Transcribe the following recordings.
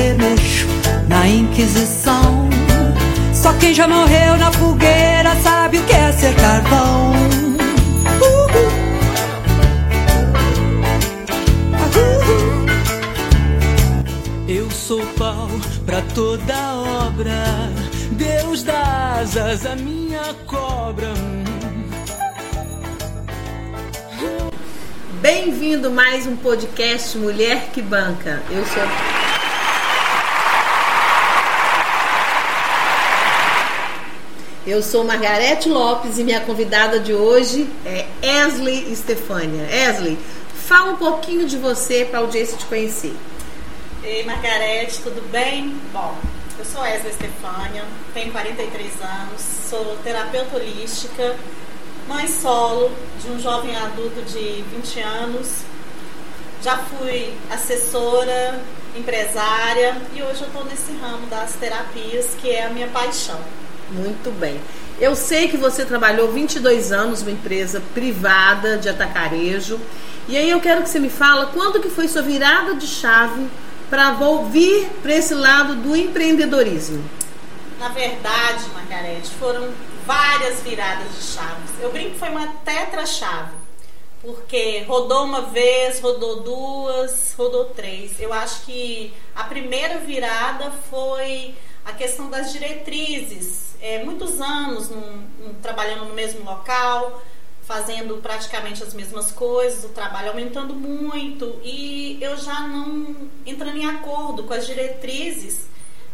remexo na Inquisição. Só quem já morreu na fogueira sabe o que é ser carvão. Eu sou pau pra toda obra. Deus dá asas à minha cobra. Bem-vindo mais um podcast Mulher que Banca. Eu sou Eu sou Margarete Lopes e minha convidada de hoje é Esley Estefânia. Esley, fala um pouquinho de você para a audiência te conhecer. Ei, Margarete, tudo bem? Bom, eu sou Esley Estefânia, tenho 43 anos, sou terapeuta holística, mãe solo de um jovem adulto de 20 anos. Já fui assessora, empresária e hoje eu estou nesse ramo das terapias, que é a minha paixão. Muito bem. Eu sei que você trabalhou 22 anos numa empresa privada de atacarejo. E aí eu quero que você me fala quando que foi sua virada de chave para vir para esse lado do empreendedorismo. Na verdade, Margarete, foram várias viradas de chaves. Eu brinco que foi uma tetra-chave. Porque rodou uma vez, rodou duas, rodou três. Eu acho que a primeira virada foi a questão das diretrizes é, muitos anos num, num, trabalhando no mesmo local, fazendo praticamente as mesmas coisas, o trabalho aumentando muito e eu já não entrando em acordo com as diretrizes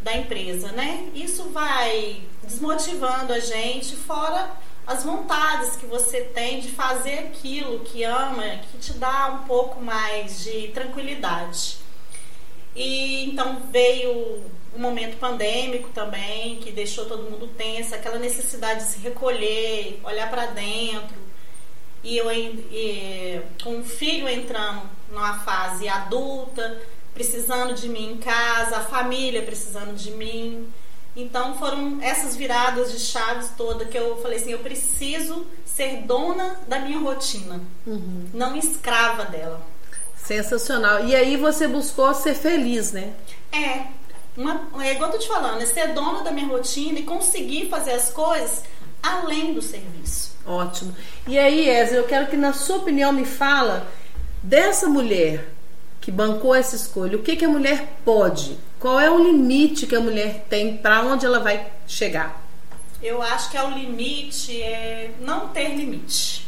da empresa, né? Isso vai desmotivando a gente, fora as vontades que você tem de fazer aquilo que ama, que te dá um pouco mais de tranquilidade. E então veio um momento pandêmico também, que deixou todo mundo tenso, aquela necessidade de se recolher, olhar para dentro. E eu e, com um filho entrando numa fase adulta, precisando de mim em casa, a família precisando de mim. Então foram essas viradas de chaves toda que eu falei assim, eu preciso ser dona da minha rotina, uhum. não escrava dela. Sensacional. E aí você buscou ser feliz, né? É, uma, é igual eu tô te falando, é ser dona da minha rotina e conseguir fazer as coisas além do serviço. Ótimo. E aí, Ezra, eu quero que na sua opinião me fala dessa mulher que bancou essa escolha. O que, que a mulher pode? Qual é o limite que a mulher tem para onde ela vai chegar? Eu acho que é o limite é não ter limite.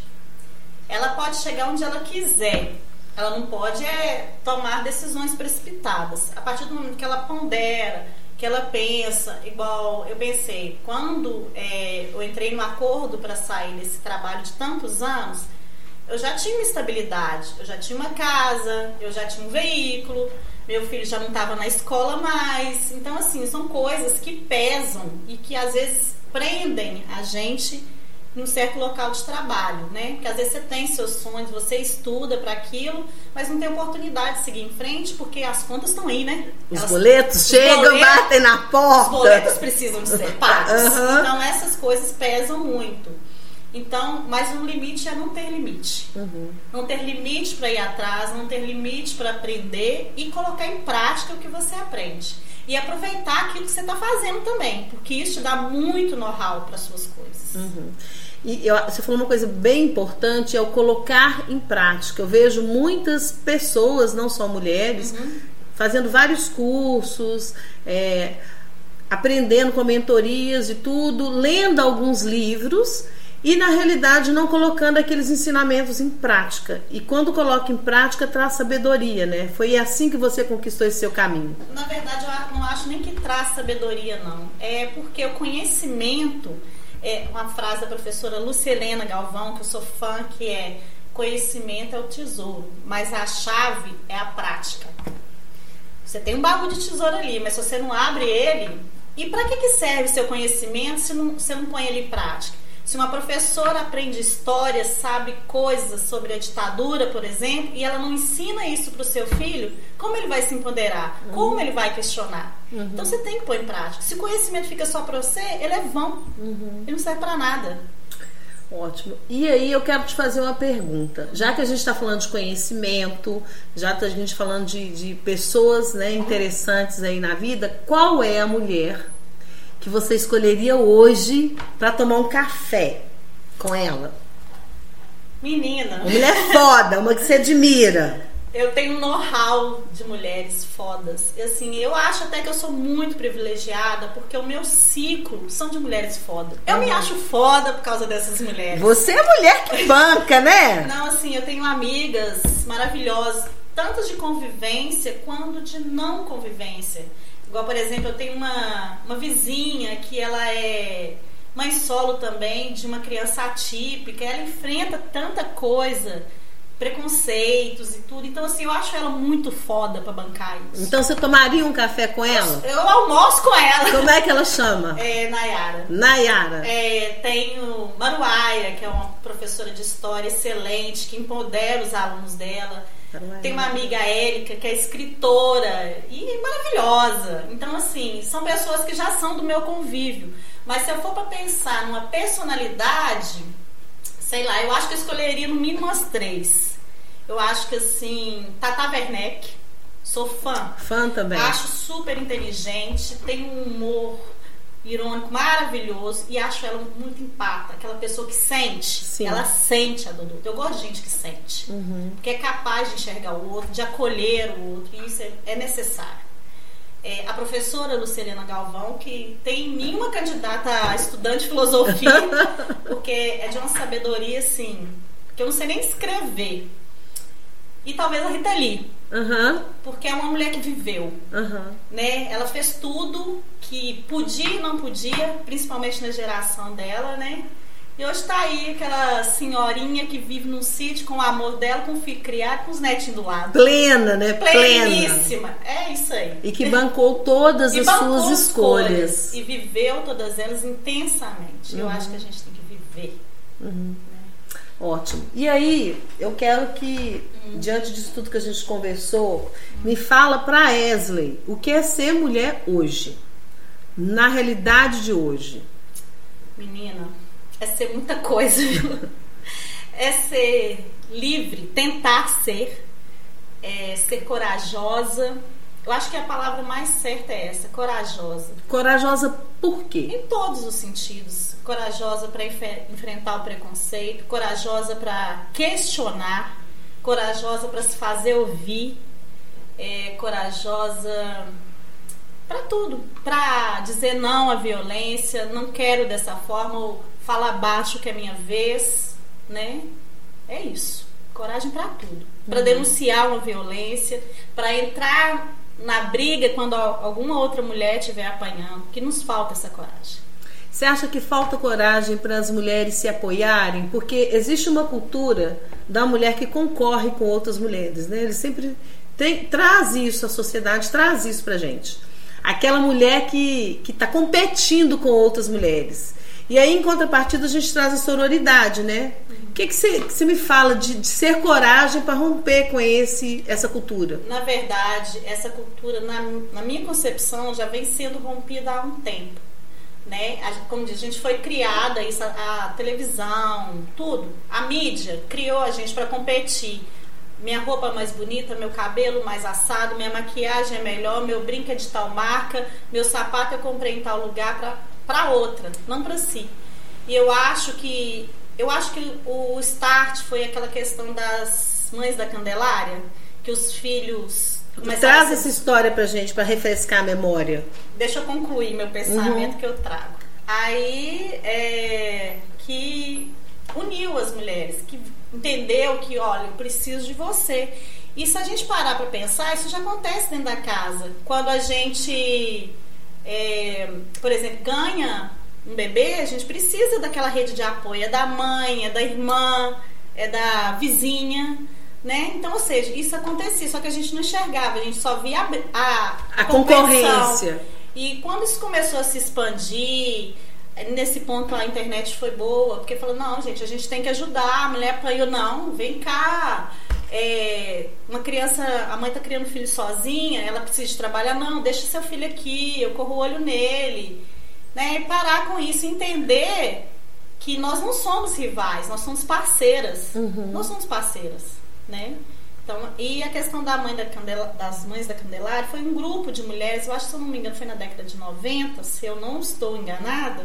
Ela pode chegar onde ela quiser, ela não pode é, tomar decisões precipitadas. A partir do momento que ela pondera, que ela pensa, igual eu pensei, quando é, eu entrei no acordo para sair desse trabalho de tantos anos, eu já tinha uma estabilidade, eu já tinha uma casa, eu já tinha um veículo, meu filho já não estava na escola mais. Então, assim, são coisas que pesam e que às vezes prendem a gente num certo local de trabalho, né? Porque às vezes você tem seus sonhos, você estuda para aquilo, mas não tem oportunidade de seguir em frente porque as contas estão aí, né? Os Elas, boletos os chegam, boletos, batem na porta. Os boletos precisam de ser pagos. Uhum. Então essas coisas pesam muito. Então, mas o limite é não ter limite. Uhum. Não ter limite para ir atrás, não ter limite para aprender e colocar em prática o que você aprende. E aproveitar aquilo que você está fazendo também, porque isso te dá muito know-how para suas coisas. Uhum. E eu, você falou uma coisa bem importante, é o colocar em prática. Eu vejo muitas pessoas, não só mulheres, uhum. fazendo vários cursos, é, aprendendo com mentorias e tudo, lendo alguns livros e na realidade não colocando aqueles ensinamentos em prática. E quando coloca em prática, traz sabedoria, né? Foi assim que você conquistou esse seu caminho. Na verdade, eu não acho nem que traz sabedoria, não. É porque o conhecimento é uma frase da professora Lucelena Galvão, que eu sou fã, que é conhecimento é o tesouro, mas a chave é a prática. Você tem um baú de tesouro ali, mas se você não abre ele, e para que, que serve seu conhecimento se não, você não põe ele em prática? Se uma professora aprende história, sabe coisas sobre a ditadura, por exemplo, e ela não ensina isso para o seu filho, como ele vai se empoderar? Uhum. Como ele vai questionar? Uhum. Então você tem que pôr em prática. Se o conhecimento fica só para você, ele é vão. Uhum. Ele não serve para nada. Ótimo. E aí eu quero te fazer uma pergunta. Já que a gente está falando de conhecimento, já que a gente falando de, de pessoas né, interessantes aí na vida, qual é a mulher que você escolheria hoje para tomar um café com ela? Menina. Uma mulher foda, uma que você admira. Eu tenho um know-how de mulheres fodas. E, assim, eu acho até que eu sou muito privilegiada porque o meu ciclo são de mulheres fodas. Eu uhum. me acho foda por causa dessas mulheres. Você é mulher que banca, né? Não, assim, eu tenho amigas maravilhosas, tanto de convivência quanto de não convivência. Igual, por exemplo, eu tenho uma, uma vizinha que ela é mãe solo também, de uma criança atípica. Ela enfrenta tanta coisa preconceitos e tudo. Então, assim, eu acho ela muito foda pra bancar isso. Então, você tomaria um café com ela? Eu, eu almoço com ela. Como é que ela chama? É Nayara. Nayara. É, tenho Maruaia, que é uma professora de história excelente, que empodera os alunos dela. Tem uma amiga Érica, que é escritora e maravilhosa. Então, assim, são pessoas que já são do meu convívio. Mas se eu for para pensar numa personalidade, sei lá, eu acho que eu escolheria no mínimo umas três. Eu acho que assim, Tata Werneck, sou fã. Fã também. Acho super inteligente, tem um humor irônico maravilhoso e acho ela muito empata, aquela pessoa que sente, Sim. ela sente a dor do outro. Eu gosto de gente que sente, uhum. porque é capaz de enxergar o outro, de acolher o outro, e isso é, é necessário é, a professora Lucilena Galvão, que tem em mim uma candidata a estudante de filosofia, porque é de uma sabedoria assim, que eu não sei nem escrever. E talvez a Rita Lee. Uhum. Porque é uma mulher que viveu. Uhum. Né? Ela fez tudo que podia e não podia, principalmente na geração dela, né? E hoje está aí aquela senhorinha que vive num sítio com o amor dela, com o filho criado, com os netinhos do lado. Plena, né? Pleníssima. Plena. É isso aí. E que bancou todas as bancou suas escolhas. escolhas. E viveu todas elas intensamente. Uhum. Eu acho que a gente tem que viver. Uhum. Ótimo. E aí, eu quero que, diante disso tudo que a gente conversou, me fala para Esley o que é ser mulher hoje. Na realidade de hoje. Menina, é ser muita coisa, viu? É ser livre, tentar ser, é ser corajosa. Eu acho que a palavra mais certa é essa, corajosa. Corajosa por quê? Em todos os sentidos. Corajosa para enfrentar o preconceito, corajosa para questionar, corajosa para se fazer ouvir, é, corajosa para tudo, para dizer não à violência, não quero dessa forma, ou falar baixo que é minha vez, né? É isso. Coragem para tudo. Para uhum. denunciar uma violência, para entrar na briga quando alguma outra mulher estiver apanhando, que nos falta essa coragem. Você acha que falta coragem para as mulheres se apoiarem? Porque existe uma cultura da mulher que concorre com outras mulheres, né? Ele sempre tem, traz isso, a sociedade traz isso pra gente. Aquela mulher que está competindo com outras mulheres. E aí, em contrapartida, a gente traz a sororidade, né? O que, você me fala de, de ser coragem para romper com esse, essa cultura? Na verdade, essa cultura, na, na minha concepção, já vem sendo rompida há um tempo. Né? A, como diz, a gente foi criada, isso, a, a televisão, tudo. A mídia criou a gente para competir minha roupa mais bonita, meu cabelo mais assado, minha maquiagem é melhor, meu brinco é de tal marca, meu sapato eu comprei em tal lugar para para outra, não para si. E eu acho que eu acho que o start foi aquela questão das mães da Candelária, que os filhos Traz essa história pra gente, para refrescar a memória. Deixa eu concluir meu pensamento uhum. que eu trago. Aí, é, que uniu as mulheres, que entendeu que, olha, eu preciso de você. E se a gente parar para pensar, isso já acontece dentro da casa. Quando a gente é, por exemplo, ganha um bebê, a gente precisa daquela rede de apoio, é da mãe, é da irmã, é da vizinha, né? Então, ou seja, isso acontecia, só que a gente não enxergava, a gente só via a, a, a concorrência. E quando isso começou a se expandir, nesse ponto a internet foi boa, porque falou, não, gente, a gente tem que ajudar, a mulher apanhou, não, vem cá é, uma criança, a mãe está criando filho sozinha, ela precisa de trabalhar, não, deixa seu filho aqui, eu corro o olho nele. Né? E parar com isso, entender que nós não somos rivais, nós somos parceiras. Uhum. Nós somos parceiras, né? Então, e a questão da mãe da Candela, das mães da Candelária foi um grupo de mulheres, eu acho que se eu não me engano foi na década de 90, se eu não estou enganada,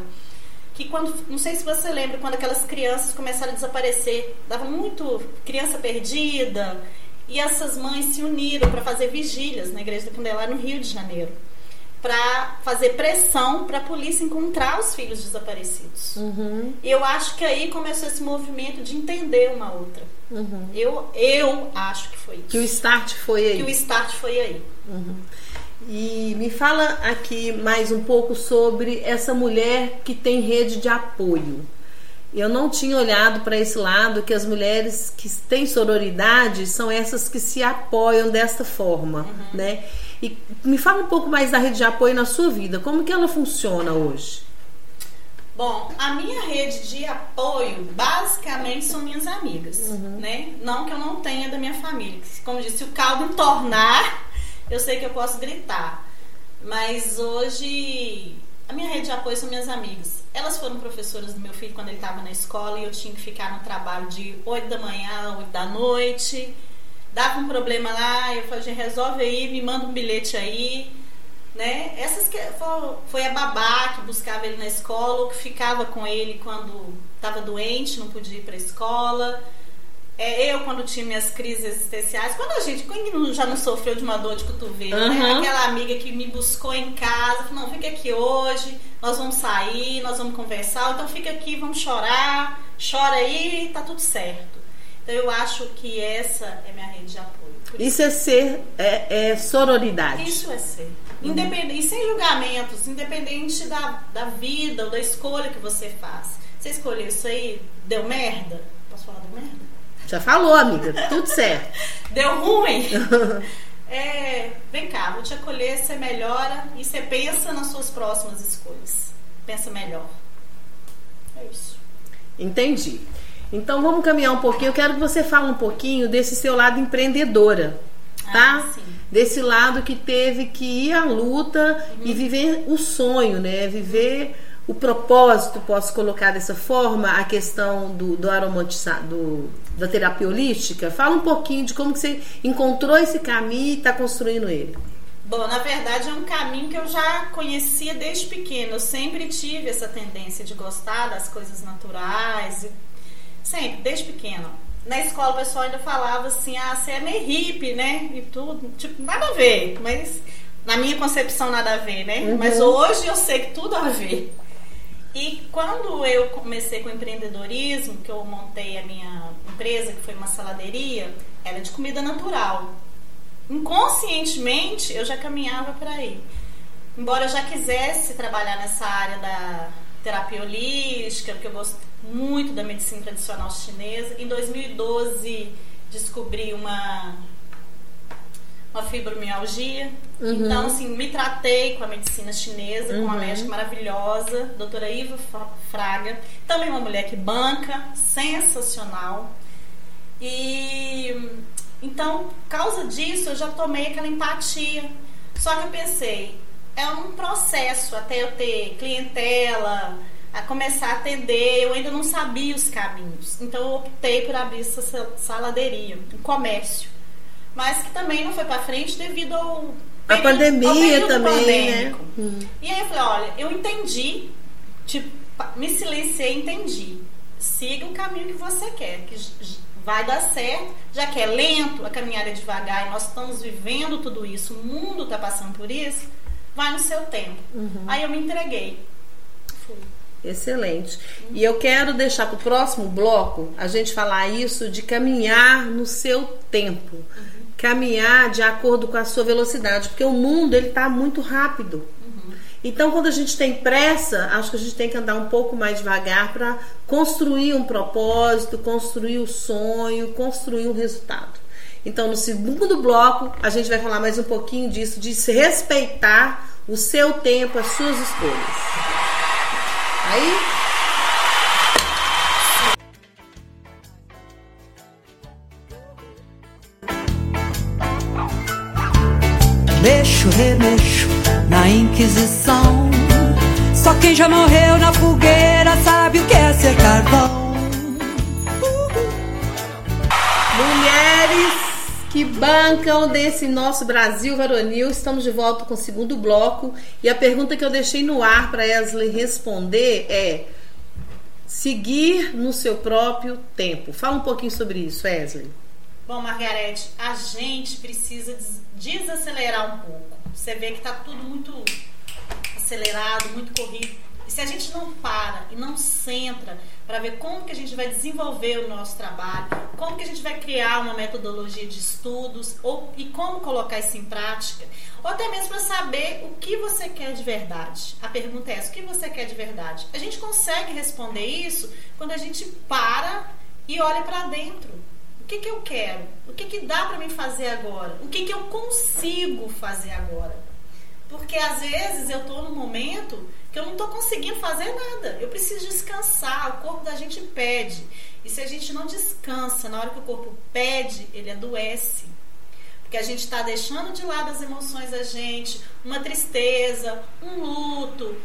que quando, não sei se você lembra, quando aquelas crianças começaram a desaparecer, dava muito criança perdida, e essas mães se uniram para fazer vigílias na igreja da Candelária no Rio de Janeiro para fazer pressão para a polícia encontrar os filhos desaparecidos. Uhum. Eu acho que aí começou esse movimento de entender uma outra. Uhum. Eu, eu acho que foi isso. Que o start foi aí. Que o start foi aí. Uhum. E me fala aqui mais um pouco sobre essa mulher que tem rede de apoio. Eu não tinha olhado para esse lado que as mulheres que têm sororidade são essas que se apoiam desta forma, uhum. né? E me fala um pouco mais da rede de apoio na sua vida. Como que ela funciona hoje? Bom, a minha rede de apoio basicamente são minhas amigas, uhum. né? Não que eu não tenha da minha família. Como disse, se o caldo entornar, eu sei que eu posso gritar. Mas hoje a minha rede de apoio são minhas amigas. Elas foram professoras do meu filho quando ele estava na escola e eu tinha que ficar no trabalho de 8 da manhã, 8 da noite dava um problema lá, eu falei, resolve aí, me manda um bilhete aí, né? Essas que foi, foi a babá que buscava ele na escola, ou que ficava com ele quando estava doente, não podia ir para a escola. É, eu, quando tinha minhas crises existenciais, quando a gente quando já não sofreu de uma dor de cotovelo, uhum. né? Aquela amiga que me buscou em casa, falou, não, fica aqui hoje, nós vamos sair, nós vamos conversar, então fica aqui, vamos chorar, chora aí, tá tudo certo. Então eu acho que essa é minha rede de apoio. Isso é ser, é, é sororidade. Isso é ser. Uhum. Independente, e sem julgamentos, independente da, da vida ou da escolha que você faz. Você escolheu isso aí, deu merda? Posso falar deu merda? Já falou, amiga, tudo certo. deu ruim? é, vem cá, vou te acolher, você melhora e você pensa nas suas próximas escolhas. Pensa melhor. É isso. Entendi. Então vamos caminhar um pouquinho. Eu quero que você fale um pouquinho desse seu lado empreendedora, tá? Ah, desse lado que teve que ir à luta uhum. e viver o sonho, né? Viver o propósito, posso colocar dessa forma, a questão do, do da terapia holística. Fala um pouquinho de como que você encontrou esse caminho e está construindo ele. Bom, na verdade é um caminho que eu já conhecia desde pequeno. Eu sempre tive essa tendência de gostar das coisas naturais, Sempre, desde pequeno. Na escola o pessoal ainda falava assim, ah, você é meio hippie, né? E tudo. Tipo, nada a ver, mas na minha concepção nada a ver, né? Uhum. Mas hoje eu sei que tudo a ver. E quando eu comecei com empreendedorismo, que eu montei a minha empresa, que foi uma saladeria, era de comida natural. Inconscientemente eu já caminhava para aí. Embora eu já quisesse trabalhar nessa área da terapia holística, porque eu gosto muito da medicina tradicional chinesa. Em 2012 descobri uma uma fibromialgia. Uhum. Então, assim, me tratei com a medicina chinesa, uhum. com uma uhum. médica maravilhosa, doutora Iva Fraga. Também uma mulher que banca, sensacional. E então, por causa disso, eu já tomei aquela empatia. Só que eu pensei, é um processo até eu ter clientela, a começar a atender, eu ainda não sabia os caminhos. Então eu optei por abrir essa saladeria, um comércio. Mas que também não foi para frente devido ao a pandemia também, né? Hum. E aí eu falei, olha, eu entendi, tipo, me silenciei, entendi. Siga o caminho que você quer, que vai dar certo, já que é lento, a caminhada é devagar e nós estamos vivendo tudo isso, o mundo está passando por isso, vai no seu tempo. Uhum. Aí eu me entreguei. Fui. Excelente. E eu quero deixar para o próximo bloco a gente falar isso de caminhar no seu tempo. Uhum. Caminhar de acordo com a sua velocidade, porque o mundo ele está muito rápido. Uhum. Então, quando a gente tem pressa, acho que a gente tem que andar um pouco mais devagar para construir um propósito, construir o um sonho, construir um resultado. Então, no segundo bloco, a gente vai falar mais um pouquinho disso, de se respeitar o seu tempo, as suas escolhas. Aí. Mexo, remexo na Inquisição. Só quem já morreu na fogueira sabe o que é ser carvão. Mulheres que bancam desse nosso Brasil varonil, estamos de volta com o segundo bloco. E a pergunta que eu deixei no ar para Wesley responder é: seguir no seu próprio tempo. Fala um pouquinho sobre isso, Wesley. Bom, Margarete, a gente precisa desacelerar um pouco. Você vê que está tudo muito acelerado, muito corrido. E se a gente não para e não centra para ver como que a gente vai desenvolver o nosso trabalho, como que a gente vai criar uma metodologia de estudos ou, e como colocar isso em prática, ou até mesmo para saber o que você quer de verdade. A pergunta é essa: o que você quer de verdade? A gente consegue responder isso quando a gente para e olha para dentro. Que, que eu quero? O que, que dá para mim fazer agora? O que, que eu consigo fazer agora? Porque às vezes eu estou num momento que eu não estou conseguindo fazer nada. Eu preciso descansar. O corpo da gente pede. E se a gente não descansa na hora que o corpo pede, ele adoece. Porque a gente está deixando de lado as emoções da gente, uma tristeza, um luto,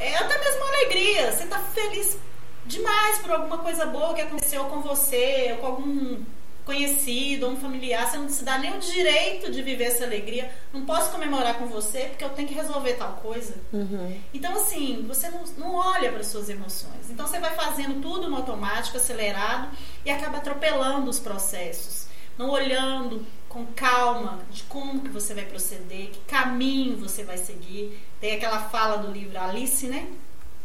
é até mesmo uma alegria. Você está feliz demais por alguma coisa boa que aconteceu com você, ou com algum conhecido, um familiar, você não se dá nem o direito de viver essa alegria. Não posso comemorar com você porque eu tenho que resolver tal coisa. Uhum. Então, assim, você não, não olha para suas emoções. Então, você vai fazendo tudo no automático, acelerado, e acaba atropelando os processos. Não olhando com calma de como que você vai proceder, que caminho você vai seguir. Tem aquela fala do livro Alice, né?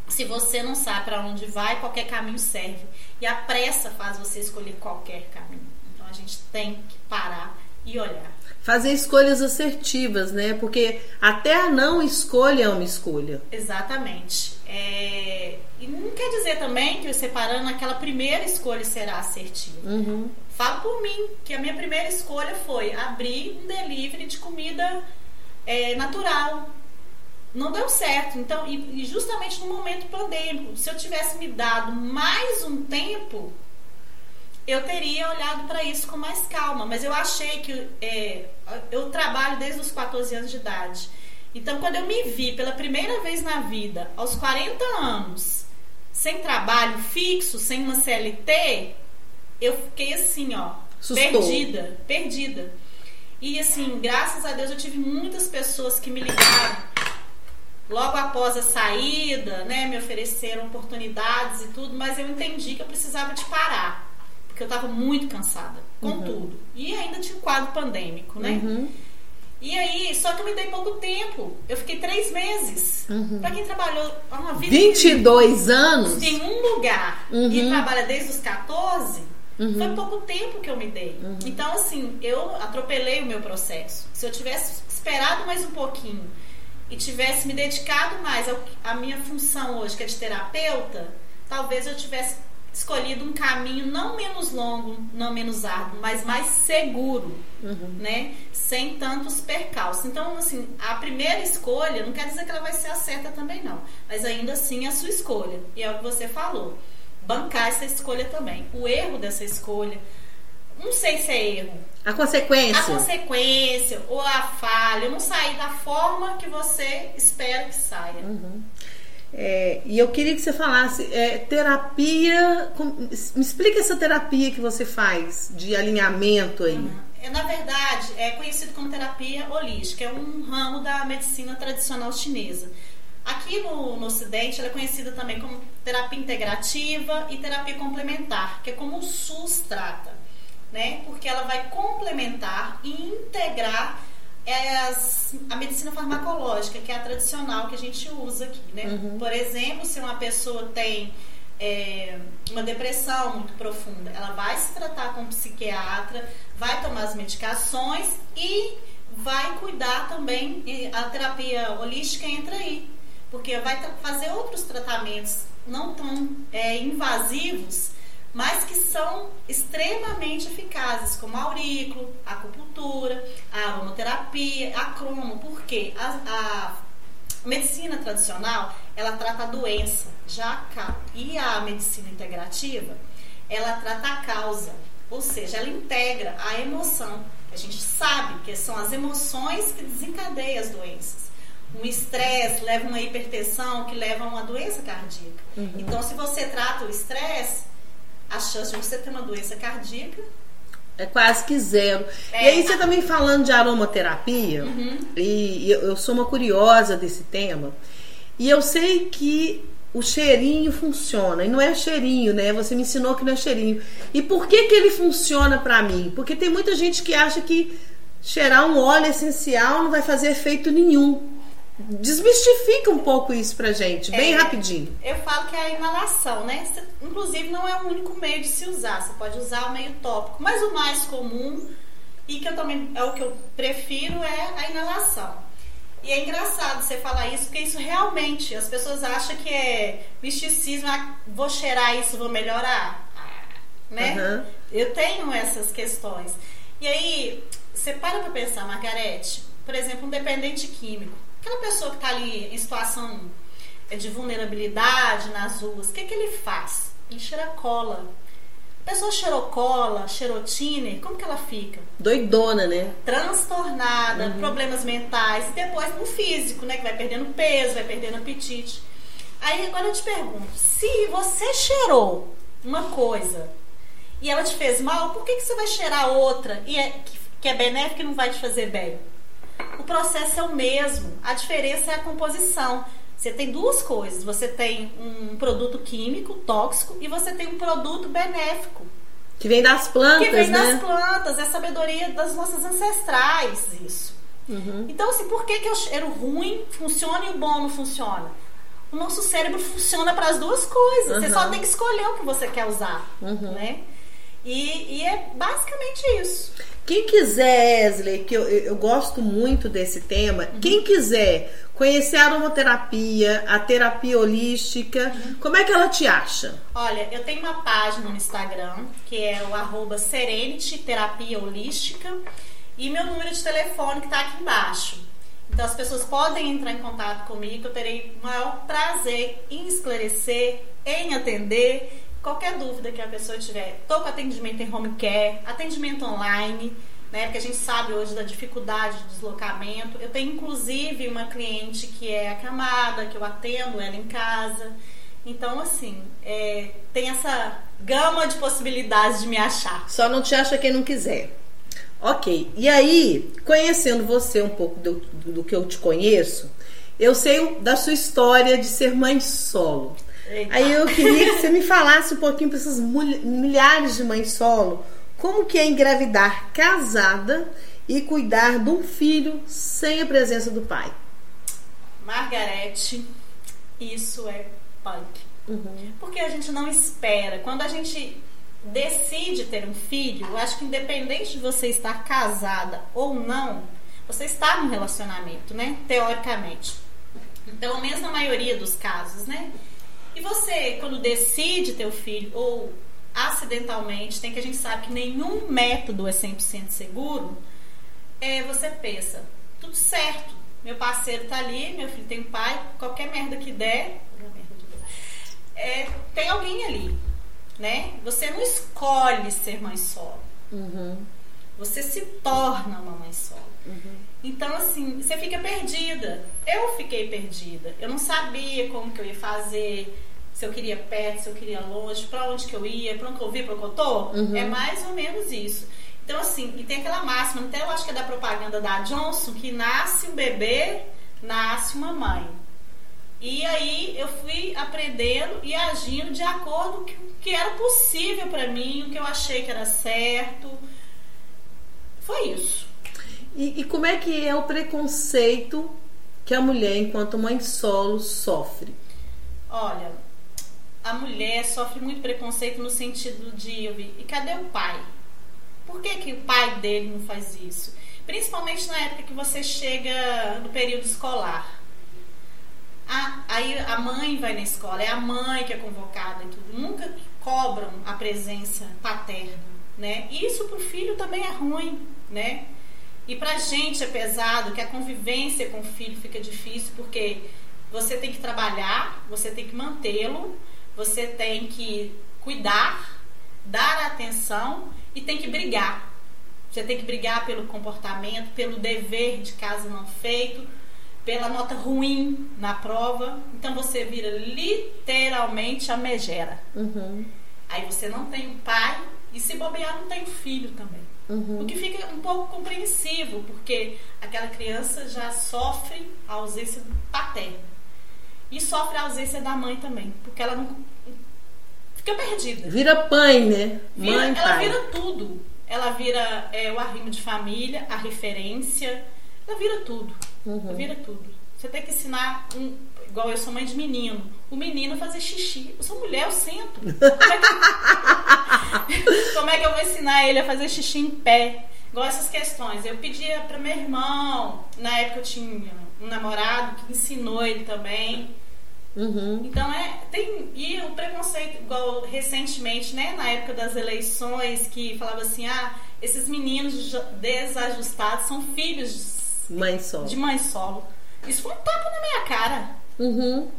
Se você não sabe para onde vai, qualquer caminho serve. E a pressa faz você escolher qualquer caminho gente tem que parar e olhar. Fazer escolhas assertivas, né? Porque até a não escolha é uma escolha. Exatamente. É... E não quer dizer também que separando aquela primeira escolha será assertiva. Uhum. Falo por mim, que a minha primeira escolha foi abrir um delivery de comida é, natural. Não deu certo. Então, e, e justamente no momento pandêmico, se eu tivesse me dado mais um tempo, eu teria olhado para isso com mais calma. Mas eu achei que é, eu trabalho desde os 14 anos de idade. Então, quando eu me vi pela primeira vez na vida, aos 40 anos, sem trabalho fixo, sem uma CLT, eu fiquei assim, ó, Sustou. perdida, perdida. E assim, graças a Deus eu tive muitas pessoas que me ligaram logo após a saída, né, me ofereceram oportunidades e tudo, mas eu entendi que eu precisava de parar porque eu estava muito cansada com uhum. tudo. E ainda tinha um quadro pandêmico, né? Uhum. E aí, só que eu me dei pouco tempo. Eu fiquei três meses. Uhum. Pra quem trabalhou uma vida. 22 anos? Em um lugar uhum. e trabalha desde os 14, uhum. foi pouco tempo que eu me dei. Uhum. Então, assim, eu atropelei o meu processo. Se eu tivesse esperado mais um pouquinho e tivesse me dedicado mais à minha função hoje, que é de terapeuta, talvez eu tivesse escolhido um caminho não menos longo, não menos árduo, mas mais seguro, uhum. né? Sem tantos percalços. Então, assim, a primeira escolha não quer dizer que ela vai ser a certa também, não. Mas ainda assim é a sua escolha. E é o que você falou. Bancar essa escolha também. O erro dessa escolha, não sei se é erro. A consequência. A consequência ou a falha, não sair da forma que você espera que saia. Uhum. É, e eu queria que você falasse é, terapia. Com, me explica essa terapia que você faz de alinhamento aí. É, na verdade, é conhecido como terapia holística, é um ramo da medicina tradicional chinesa. Aqui no, no Ocidente, ela é conhecida também como terapia integrativa e terapia complementar, que é como o SUS trata, né? Porque ela vai complementar e integrar é as, a medicina farmacológica, que é a tradicional que a gente usa aqui, né? Uhum. Por exemplo, se uma pessoa tem é, uma depressão muito profunda, ela vai se tratar com um psiquiatra, vai tomar as medicações e vai cuidar também, a terapia holística entra aí, porque vai fazer outros tratamentos não tão é, invasivos mas que são extremamente eficazes, como a aurículo, a acupuntura, a aromaterapia, a cromo, porque a, a medicina tradicional ela trata a doença, já a, e a medicina integrativa ela trata a causa, ou seja, ela integra a emoção. A gente sabe que são as emoções que desencadeiam as doenças. um estresse leva a uma hipertensão que leva a uma doença cardíaca. Uhum. Então, se você trata o estresse, a chance de você ter uma doença cardíaca é quase que zero. É. E aí você também falando de aromaterapia, uhum. e eu sou uma curiosa desse tema, e eu sei que o cheirinho funciona. E não é cheirinho, né? Você me ensinou que não é cheirinho. E por que que ele funciona para mim? Porque tem muita gente que acha que cheirar um óleo essencial não vai fazer efeito nenhum. Desmistifica um pouco isso pra gente, bem é, rapidinho. Eu falo que é a inalação, né? Inclusive não é o único meio de se usar, você pode usar o meio tópico, mas o mais comum e que eu também é o que eu prefiro é a inalação. E é engraçado você falar isso, porque isso realmente, as pessoas acham que é misticismo, ah, vou cheirar isso, vou melhorar. Né? Uhum. Eu tenho essas questões. E aí, você para pra pensar, Margarete, por exemplo, um dependente químico Aquela pessoa que está ali em situação é, de vulnerabilidade nas ruas, o que, que ele faz? Ele cheira cola. A pessoa cheirou cola, cheirou tiner, como que ela fica? Doidona, né? Transtornada, uhum. problemas mentais e depois no físico, né? Que vai perdendo peso, vai perdendo apetite. Aí agora eu te pergunto, se você cheirou uma coisa e ela te fez mal, por que, que você vai cheirar outra e é, que, que é benéfica e não vai te fazer bem? O processo é o mesmo, a diferença é a composição. Você tem duas coisas: você tem um produto químico tóxico e você tem um produto benéfico. Que vem das plantas, Que vem né? das plantas, é a sabedoria das nossas ancestrais, isso. Uhum. Então, assim, por que, que o cheiro ruim funciona e o bom não funciona? O nosso cérebro funciona para as duas coisas. Uhum. Você só tem que escolher o que você quer usar, uhum. né? E, e é basicamente isso. Quem quiser, Esley, que eu, eu gosto muito desse tema, uhum. quem quiser conhecer a aromaterapia, a terapia holística, uhum. como é que ela te acha? Olha, eu tenho uma página no Instagram, que é o arroba Serenity Terapia Holística, e meu número de telefone que está aqui embaixo. Então as pessoas podem entrar em contato comigo, eu terei o maior prazer em esclarecer, em atender Qualquer dúvida que a pessoa tiver, estou com atendimento em home care, atendimento online, né? Porque a gente sabe hoje da dificuldade de deslocamento. Eu tenho inclusive uma cliente que é acamada, que eu atendo ela em casa. Então, assim, é, tem essa gama de possibilidades de me achar. Só não te acha quem não quiser. Ok. E aí, conhecendo você um pouco do, do, do que eu te conheço, eu sei da sua história de ser mãe solo. Eita. Aí eu queria que você me falasse um pouquinho para essas milhares de mães solo, como que é engravidar casada e cuidar de um filho sem a presença do pai. Margarete, isso é punk. Uhum. Porque a gente não espera. Quando a gente decide ter um filho, eu acho que independente de você estar casada ou não, você está num relacionamento, né? Teoricamente. Pelo menos na maioria dos casos, né? E você, quando decide ter o filho, ou acidentalmente, tem que a gente sabe que nenhum método é 100% seguro, é, você pensa, tudo certo, meu parceiro tá ali, meu filho tem pai, qualquer merda que der, é, tem alguém ali, né? Você não escolhe ser mãe solo. Uhum. Você se torna uma mãe solo. Uhum. Então, assim, você fica perdida. Eu fiquei perdida. Eu não sabia como que eu ia fazer se eu queria perto, se eu queria longe, para onde que eu ia, para onde que eu vi, para onde eu tô. Uhum. É mais ou menos isso. Então, assim, e tem aquela máxima, até eu acho que é da propaganda da Johnson, que nasce um bebê, nasce uma mãe. E aí eu fui aprendendo e agindo de acordo com o que, que era possível para mim, o que eu achei que era certo. Foi isso. E, e como é que é o preconceito que a mulher, enquanto mãe solo, sofre? Olha, a mulher sofre muito preconceito no sentido de e cadê o pai? Por que, que o pai dele não faz isso? Principalmente na época que você chega no período escolar. A, aí a mãe vai na escola, é a mãe que é convocada e tudo. Nunca cobram a presença paterna, né? Isso pro filho também é ruim, né? E pra gente é pesado, que a convivência com o filho fica difícil, porque você tem que trabalhar, você tem que mantê-lo, você tem que cuidar, dar atenção e tem que brigar. Você tem que brigar pelo comportamento, pelo dever de casa não feito. pela nota ruim na prova. Então você vira literalmente a megera. Uhum. Aí você não tem um pai e se bobear não tem um filho também. Uhum. O que fica um pouco compreensivo, porque aquela criança já sofre a ausência do paterno. E sofre a ausência da mãe também, porque ela não fica perdida. Vira mãe, né? Vira- mãe, ela pai. vira tudo. Ela vira é, o arrimo de família, a referência. Ela vira tudo. Uhum. Ela vira tudo. Você tem que ensinar, um, igual eu sou mãe de menino, o menino fazer xixi. Eu sou mulher, eu sento. Como é, que... Como é que eu vou ensinar ele a fazer xixi em pé? Igual essas questões. Eu pedia para meu irmão, na época eu tinha um namorado que ensinou ele também. Uhum. Então é tem e o preconceito igual recentemente, né, na época das eleições que falava assim, ah, esses meninos desajustados são filhos Mãe só. de mãe solo. Isso foi um tapa na minha cara. Uhum.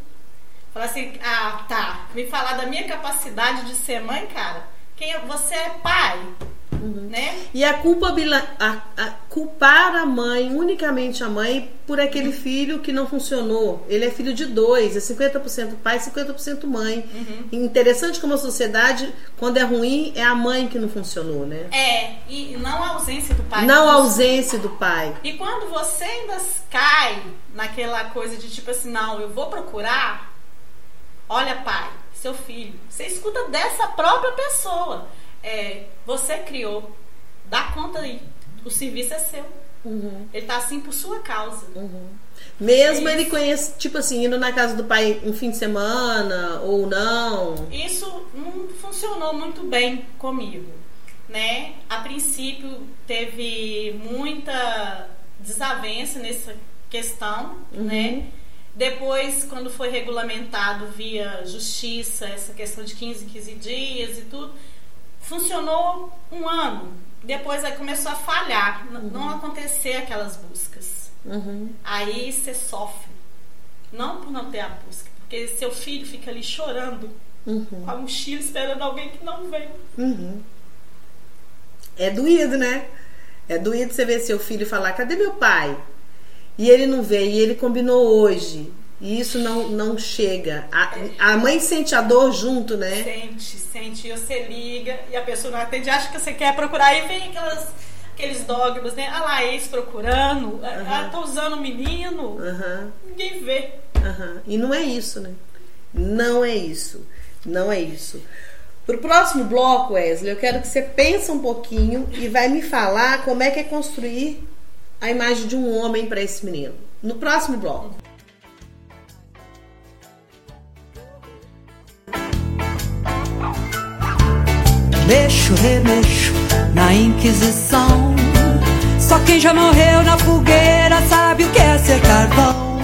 Falar assim, ah, tá, me falar da minha capacidade de ser mãe, cara. Quem é- você é pai, né? E a, culpabila, a, a culpar a mãe, unicamente a mãe, por aquele filho que não funcionou. Ele é filho de dois, é 50% pai, 50% mãe. Interessante como a sociedade, quando é ruim, é a mãe que não funcionou, né? É, e não a ausência do pai. Não a ausência do pai. E quando você ainda cai naquela coisa de tipo assim, não, eu vou procurar, olha, pai, seu filho, você escuta dessa própria pessoa. É, você criou, dá conta aí, o serviço é seu. Ele tá assim por sua causa. Mesmo Isso. ele conhece, tipo assim, indo na casa do pai um fim de semana ou não. Isso não funcionou muito bem comigo, né? A princípio teve muita desavença nessa questão, né? Depois, quando foi regulamentado via justiça, essa questão de 15 em 15 dias e tudo, funcionou um ano. Depois aí começou a falhar, n- não acontecer aquelas buscas. Uhum. Aí você sofre. Não por não ter a busca, porque seu filho fica ali chorando Uhum. com a mochila esperando alguém que não vem. Uhum. É doído, né? É doído você ver seu filho falar, cadê meu pai? E ele não veio, e ele combinou hoje. E isso não, não chega. A, a mãe sente a dor junto, né? Sente, sente, e você liga e a pessoa não atende, acha que você quer procurar e vem aquelas, aqueles dogmas, né? Ah lá, ex procurando, ah, tô usando o menino, Aham, ninguém vê. aham. E não é isso, né? Não é isso. Não é isso. Pro próximo bloco, Wesley, eu quero que você pense um pouquinho e vai me falar como é que é construir a imagem de um homem para esse menino. No próximo bloco. Mexo, remexo na Inquisição. Só quem já morreu na fogueira sabe o que é ser carvão.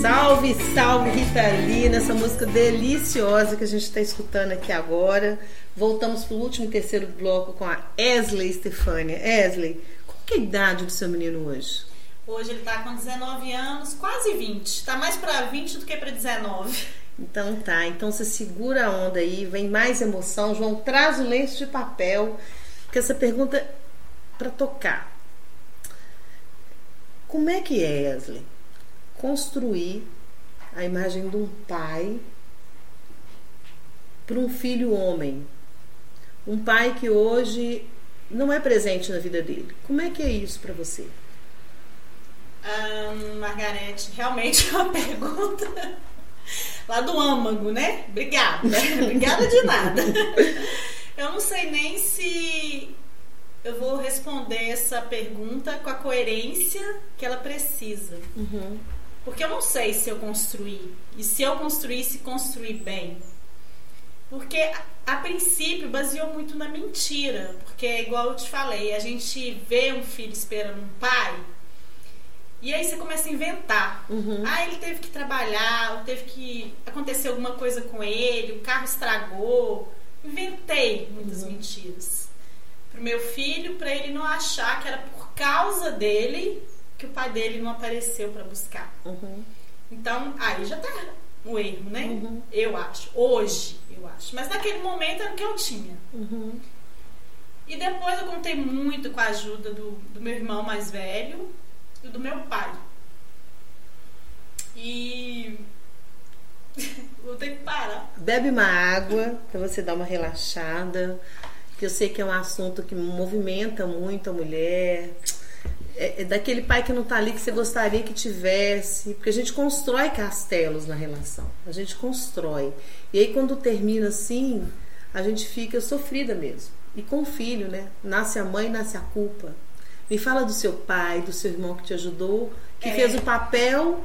Salve, salve Rita Lee, nessa música deliciosa que a gente está escutando aqui agora. Voltamos para o último e terceiro bloco com a Esley Stefania. Esley, qual que é a idade do seu menino hoje? Hoje ele tá com 19 anos, quase 20. Tá mais pra 20 do que pra 19. Então tá, então você segura a onda aí, vem mais emoção. João, traz o lenço de papel, porque essa pergunta é para tocar. Como é que é, Esley, construir a imagem de um pai para um filho homem? Um pai que hoje não é presente na vida dele. Como é que é isso para você? Ah, Margarete, realmente é uma pergunta lá do âmago, né? Obrigada. Obrigada de nada. Eu não sei nem se eu vou responder essa pergunta com a coerência que ela precisa. Porque eu não sei se eu construí. E se eu construir, se construir bem. Porque a, a princípio baseou muito na mentira. Porque, igual eu te falei, a gente vê um filho esperando um pai. E aí você começa a inventar. Ah, ele teve que trabalhar, ou teve que acontecer alguma coisa com ele, o carro estragou. Inventei muitas mentiras. Pro meu filho, para ele não achar que era por causa dele que o pai dele não apareceu para buscar. Então, aí já tá o erro, né? Eu acho. Hoje, eu acho. Mas naquele momento era o que eu tinha. E depois eu contei muito com a ajuda do, do meu irmão mais velho. E do meu pai. E vou ter que parar. Bebe uma água para você dar uma relaxada, que eu sei que é um assunto que movimenta muito a mulher. É, é daquele pai que não está ali que você gostaria que tivesse, porque a gente constrói castelos na relação, a gente constrói. E aí quando termina assim, a gente fica sofrida mesmo. E com o filho, né? Nasce a mãe, nasce a culpa. Me fala do seu pai, do seu irmão que te ajudou, que é. fez o papel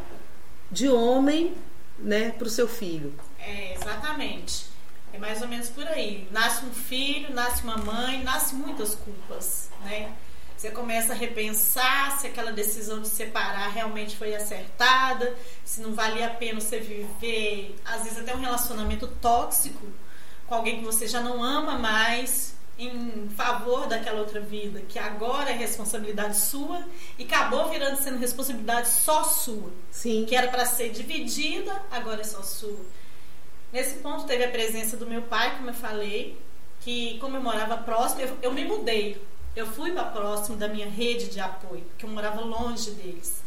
de homem, né, para o seu filho. É, exatamente. É mais ou menos por aí. Nasce um filho, nasce uma mãe, nasce muitas culpas, né? Você começa a repensar se aquela decisão de separar realmente foi acertada, se não valia a pena você viver, às vezes até um relacionamento tóxico com alguém que você já não ama mais, em favor daquela outra vida, que agora é responsabilidade sua e acabou virando sendo responsabilidade só sua. Sim. Que era para ser dividida, agora é só sua. Nesse ponto teve a presença do meu pai, como eu falei, que como eu morava próximo, eu, eu me mudei. Eu fui para próximo da minha rede de apoio, porque eu morava longe deles.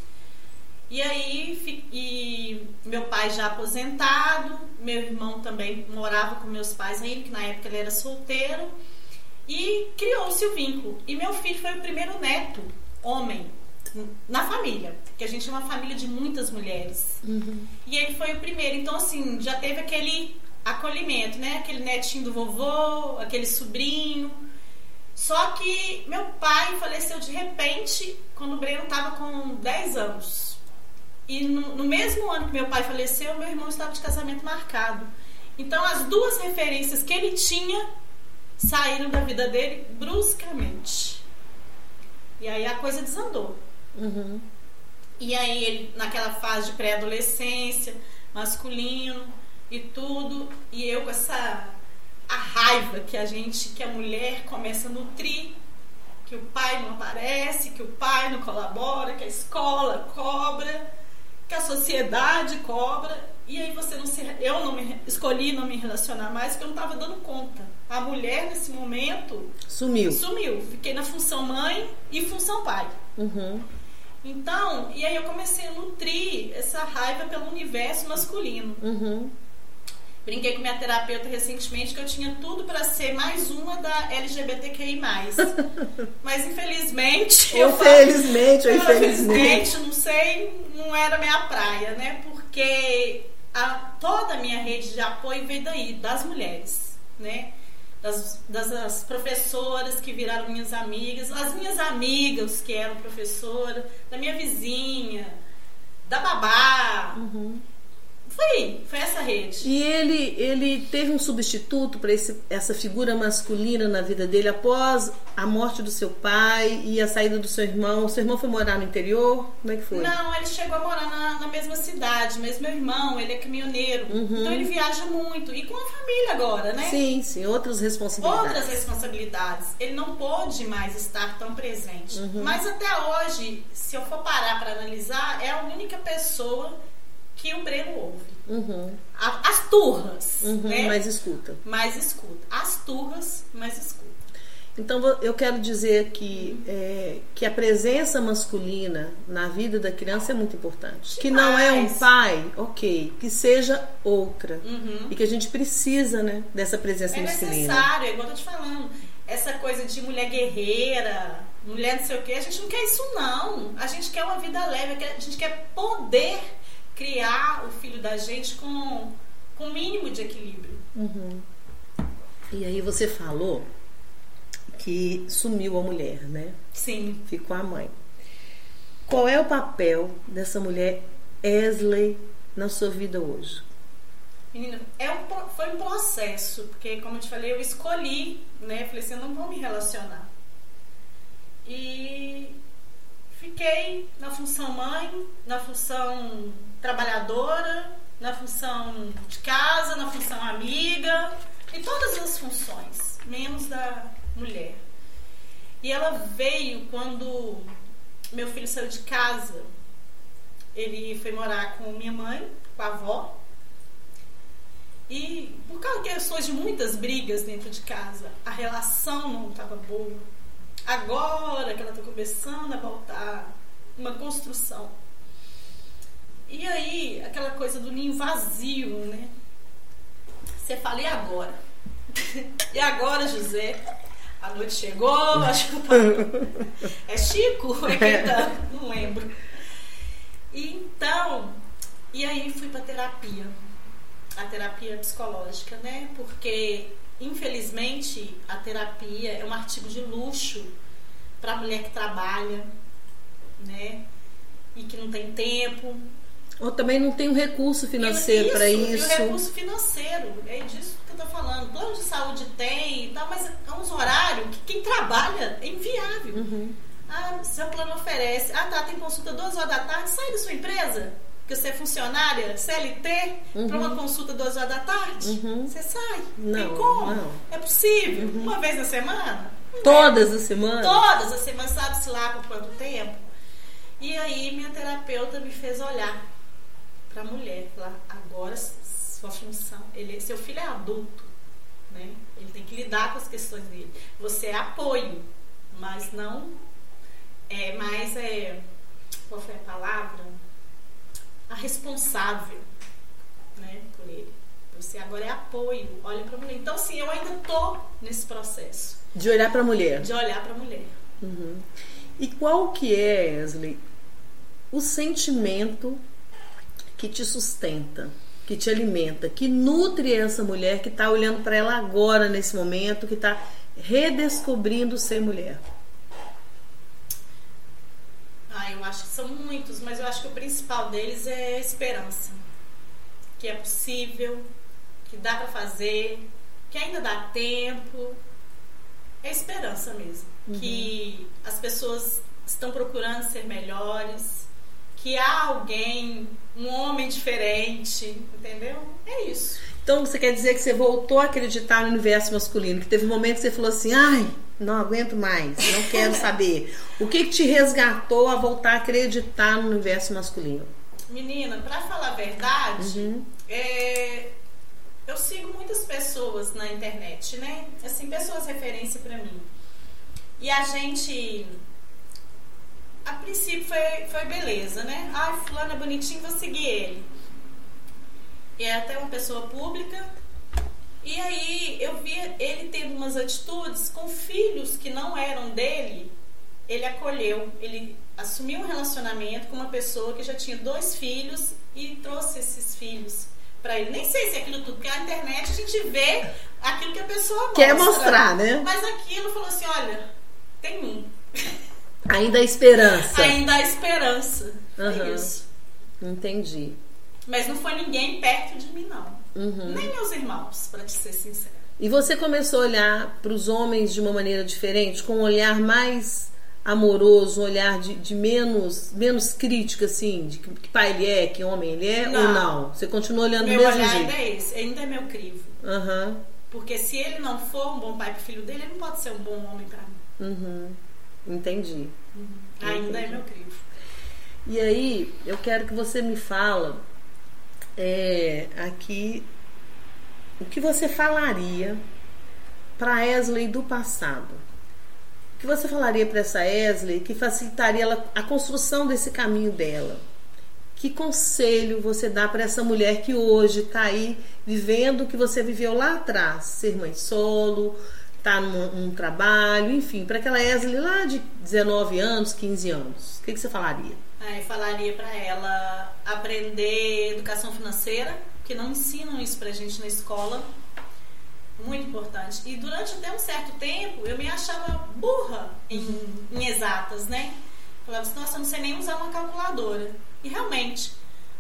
E aí, e meu pai já aposentado, meu irmão também morava com meus pais ainda, que na época ele era solteiro. E criou-se o vínculo. E meu filho foi o primeiro neto, homem, na família. Porque a gente é uma família de muitas mulheres. Uhum. E ele foi o primeiro. Então, assim, já teve aquele acolhimento, né? Aquele netinho do vovô, aquele sobrinho. Só que meu pai faleceu de repente quando o Breno estava com 10 anos. E no, no, mesmo ano que meu pai faleceu, meu irmão estava de casamento marcado. Então, as duas referências que ele tinha saíram da vida dele bruscamente. E aí a coisa desandou. Uhum. E aí ele, naquela fase de pré-adolescência, masculino e tudo, e eu com essa a raiva que a gente, que a mulher começa a nutrir, que o pai não aparece, que o pai não colabora, que a escola cobra, que a sociedade cobra, e aí você não se. Eu não me escolhi não me relacionar mais porque eu não estava dando conta. A mulher, nesse momento. Sumiu. Sumiu. Fiquei na função mãe e função pai. Uhum. Então, e aí eu comecei a nutrir essa raiva pelo universo masculino. Uhum. Brinquei com minha terapeuta recentemente que eu tinha tudo para ser mais uma da LGBTQI. Mas infelizmente. Ou felizmente, ou infelizmente. não sei, não era minha praia, né? Porque a, toda a minha rede de apoio veio daí, das mulheres, né? Das, das professoras que viraram minhas amigas, as minhas amigas que eram professoras, da minha vizinha, da babá. Uhum. Foi, foi essa rede. E ele, ele teve um substituto para essa figura masculina na vida dele após a morte do seu pai e a saída do seu irmão. O seu irmão foi morar no interior? Como é que foi? Não, ele chegou a morar na, na mesma cidade, mas meu irmão, ele é caminhoneiro. Uhum. Então ele viaja muito. E com a família agora, né? Sim, sim, outras responsabilidades. Outras responsabilidades. Ele não pôde mais estar tão presente. Uhum. Mas até hoje, se eu for parar para analisar, é a única pessoa que o Breno ouve. Uhum. As turras. Uhum, né? Mas escuta. Mais escuta. As turras, mais escuta. Então eu quero dizer que, é, que a presença masculina na vida da criança é muito importante. Que não é um pai, ok, que seja outra. Uhum. E que a gente precisa né, dessa presença é masculina. É necessário, é igual eu tô te falando. Essa coisa de mulher guerreira, mulher não sei o que, a gente não quer isso não. A gente quer uma vida leve, a gente quer poder criar o filho da gente com, com o mínimo de equilíbrio. Uhum. E aí você falou que sumiu a mulher, né? Sim. Ficou a mãe. Qual é o papel dessa mulher Esley na sua vida hoje? Menina, é um, foi um processo, porque como eu te falei, eu escolhi, né? Falei assim, eu não vou me relacionar. E fiquei na função mãe, na função trabalhadora, na função de casa, na função amiga, em todas as funções, menos da mulher. E ela veio quando meu filho saiu de casa. Ele foi morar com minha mãe, com a avó. E por causa de de muitas brigas dentro de casa, a relação não estava boa. Agora que ela está começando a voltar uma construção. E aí, aquela coisa do ninho vazio, né? Você fala, e agora? e agora, José? A noite chegou, acho que. É Chico? É quem tá? Não lembro. E então, e aí fui para terapia. A terapia psicológica, né? Porque, infelizmente, a terapia é um artigo de luxo para a mulher que trabalha, né? E que não tem tempo, ou também não tem um recurso financeiro para isso. O recurso financeiro, é disso que eu estou falando. Plano de saúde tem e tal, mas é uns horários que quem trabalha é inviável. Uhum. Ah, seu plano oferece. Ah, tá, tem consulta duas horas da tarde, sai da sua empresa. Porque você é funcionária, CLT, uhum. para uma consulta duas horas da tarde, uhum. você sai. Não, tem como? Não. É possível? Uhum. Uma vez na semana? Todas as semanas? Todas as semanas, sabe-se lá por quanto tempo. E aí minha terapeuta me fez olhar para a mulher. Falar, agora sua função, ele, seu filho é adulto, né? Ele tem que lidar com as questões dele. Você é apoio, mas não é mais é qual foi a palavra? A responsável, né, por ele. Você agora é apoio, olha para a mulher. Então, assim, eu ainda tô nesse processo. De olhar para a mulher. De olhar para a mulher. Uhum. E qual que é, Wesley, o sentimento que te sustenta, que te alimenta, que nutre essa mulher que está olhando para ela agora, nesse momento, que está redescobrindo ser mulher? Ah, eu acho que são muitos, mas eu acho que o principal deles é a esperança. Que é possível, que dá para fazer, que ainda dá tempo. É esperança mesmo. Uhum. Que as pessoas estão procurando ser melhores, que há alguém um homem diferente, entendeu? É isso. Então você quer dizer que você voltou a acreditar no universo masculino, que teve um momento que você falou assim, ai, não aguento mais, não quero saber. O que, que te resgatou a voltar a acreditar no universo masculino? Menina, para falar a verdade, uhum. é, eu sigo muitas pessoas na internet, né? Assim, pessoas referência para mim. E a gente a princípio foi, foi beleza, né? Ai, fulano é bonitinho, vou seguir ele. E é até uma pessoa pública. E aí eu vi ele tendo umas atitudes com filhos que não eram dele. Ele acolheu, ele assumiu um relacionamento com uma pessoa que já tinha dois filhos e trouxe esses filhos para ele. Nem sei se é aquilo tudo, porque na internet a gente vê aquilo que a pessoa mostra. Quer mostrar, né? Mas aquilo falou assim: olha, tem um. Ainda há esperança. Ainda há esperança. Uhum. É isso. Entendi. Mas não foi ninguém perto de mim, não. Uhum. Nem meus irmãos, para te ser sincera. E você começou a olhar para os homens de uma maneira diferente, com um olhar mais amoroso, um olhar de, de menos, menos crítica, assim, de que, que, pai ele é, que homem ele é, não. ou não? Você continua olhando meu do mesmo olhar jeito? ainda é esse, ainda é meu crivo. Uhum. Porque se ele não for um bom pai para o filho dele, ele não pode ser um bom homem para mim. Uhum. Entendi. Uhum. Ainda Entendi. é meu crivo. E aí, eu quero que você me fala é, aqui o que você falaria para Esley do passado. O que você falaria para essa Esley que facilitaria ela, a construção desse caminho dela? Que conselho você dá para essa mulher que hoje está aí vivendo o que você viveu lá atrás? Ser mãe solo, tá num, num trabalho, enfim, para aquela Esley lá de 19 anos, 15 anos, o que, que você falaria? Ah, eu falaria para ela aprender educação financeira, que não ensinam isso pra gente na escola. Muito importante. E durante até um certo tempo eu me achava burra em, em exatas, né? Falava assim, nossa, eu não sei nem usar uma calculadora. E realmente,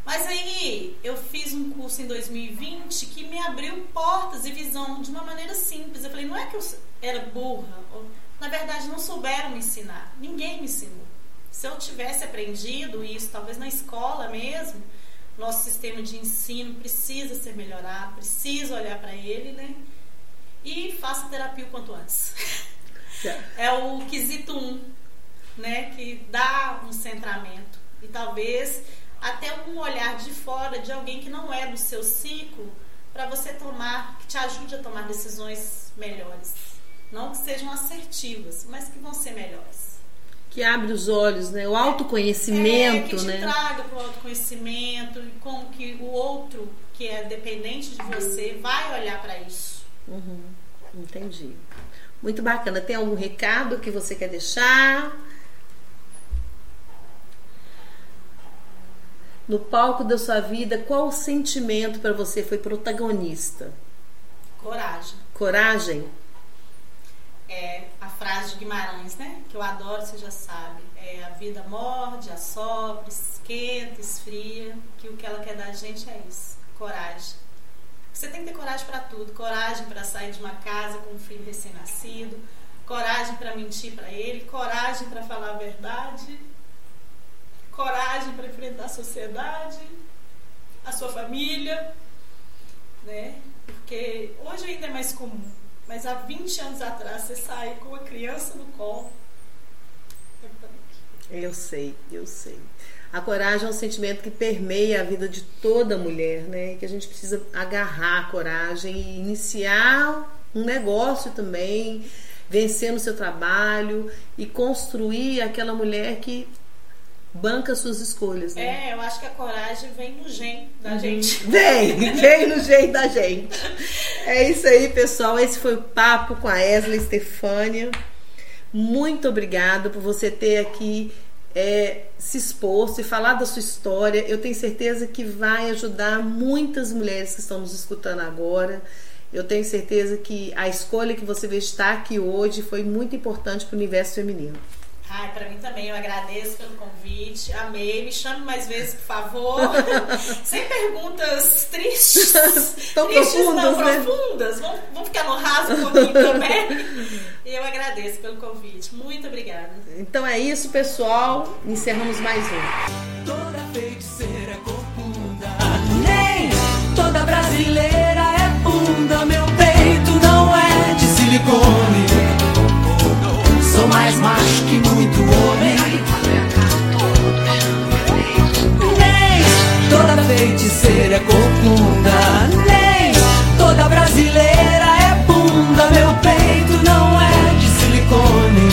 mas aí eu fiz um curso em 2020 que me abriu portas e visão de uma maneira simples. Eu falei, não é que eu era burra, ou, na verdade não souberam me ensinar. Ninguém me ensinou. Se eu tivesse aprendido isso, talvez na escola mesmo, nosso sistema de ensino precisa ser melhorado, precisa olhar para ele, né? E faça terapia o quanto antes. É o quesito 1, um, né? Que dá um centramento. E talvez até um olhar de fora de alguém que não é do seu ciclo para você tomar, que te ajude a tomar decisões melhores. Não que sejam assertivas, mas que vão ser melhores. que abre os olhos, né? O autoconhecimento, é, que te né? traga para o autoconhecimento e como que o outro que é dependente de você vai olhar para isso. Uhum, entendi. Muito bacana. Tem algum recado que você quer deixar? No palco da sua vida, qual sentimento para você foi protagonista? Coragem. Coragem? É a frase de Guimarães, né? Que eu adoro, você já sabe. É a vida morde, assopra, esquenta, esfria. Que o que ela quer da gente é isso. Coragem. Você tem que ter coragem para tudo. Coragem para sair de uma casa com um filho recém-nascido. Coragem para mentir para ele. Coragem para falar a verdade. Coragem para enfrentar a sociedade, a sua família, né? Porque hoje ainda é mais comum. Mas há 20 anos atrás você sair com uma criança no colo. Eu sei, eu sei. A coragem é um sentimento que permeia a vida de toda mulher, né? Que a gente precisa agarrar a coragem e iniciar um negócio também, vencer no seu trabalho e construir aquela mulher que banca suas escolhas. Né? É, eu acho que a coragem vem no gene da uhum. gente. Vem, vem no gene da gente. É isso aí, pessoal. Esse foi o papo com a Esla Estefânia. Muito obrigada por você ter aqui é, se exposto e falar da sua história. Eu tenho certeza que vai ajudar muitas mulheres que estão nos escutando agora. Eu tenho certeza que a escolha que você veio estar aqui hoje foi muito importante para o universo feminino. Ai, para mim também, eu agradeço pelo convite, amei, me chame mais vezes, por favor. Sem perguntas tristes. Tão tristes profundas, não, né? profundas. Vamos, vamos ficar no raso um pouquinho também. E eu agradeço pelo convite. Muito obrigada. Então é isso, pessoal. Encerramos mais um. Toda feiticeira é corcunda, nem toda brasileira é bunda. Meu peito não é de silicone. Sou mais macho que muito homem. Nem toda feiticeira é corcunda. Nem toda brasileira é bunda. Meu peito não é de silicone.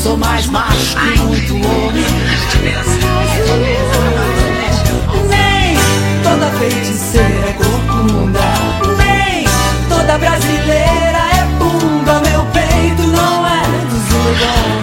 Sou mais macho que muito homem. Nem toda feiticeira é corcunda. Nem toda brasileira. gone.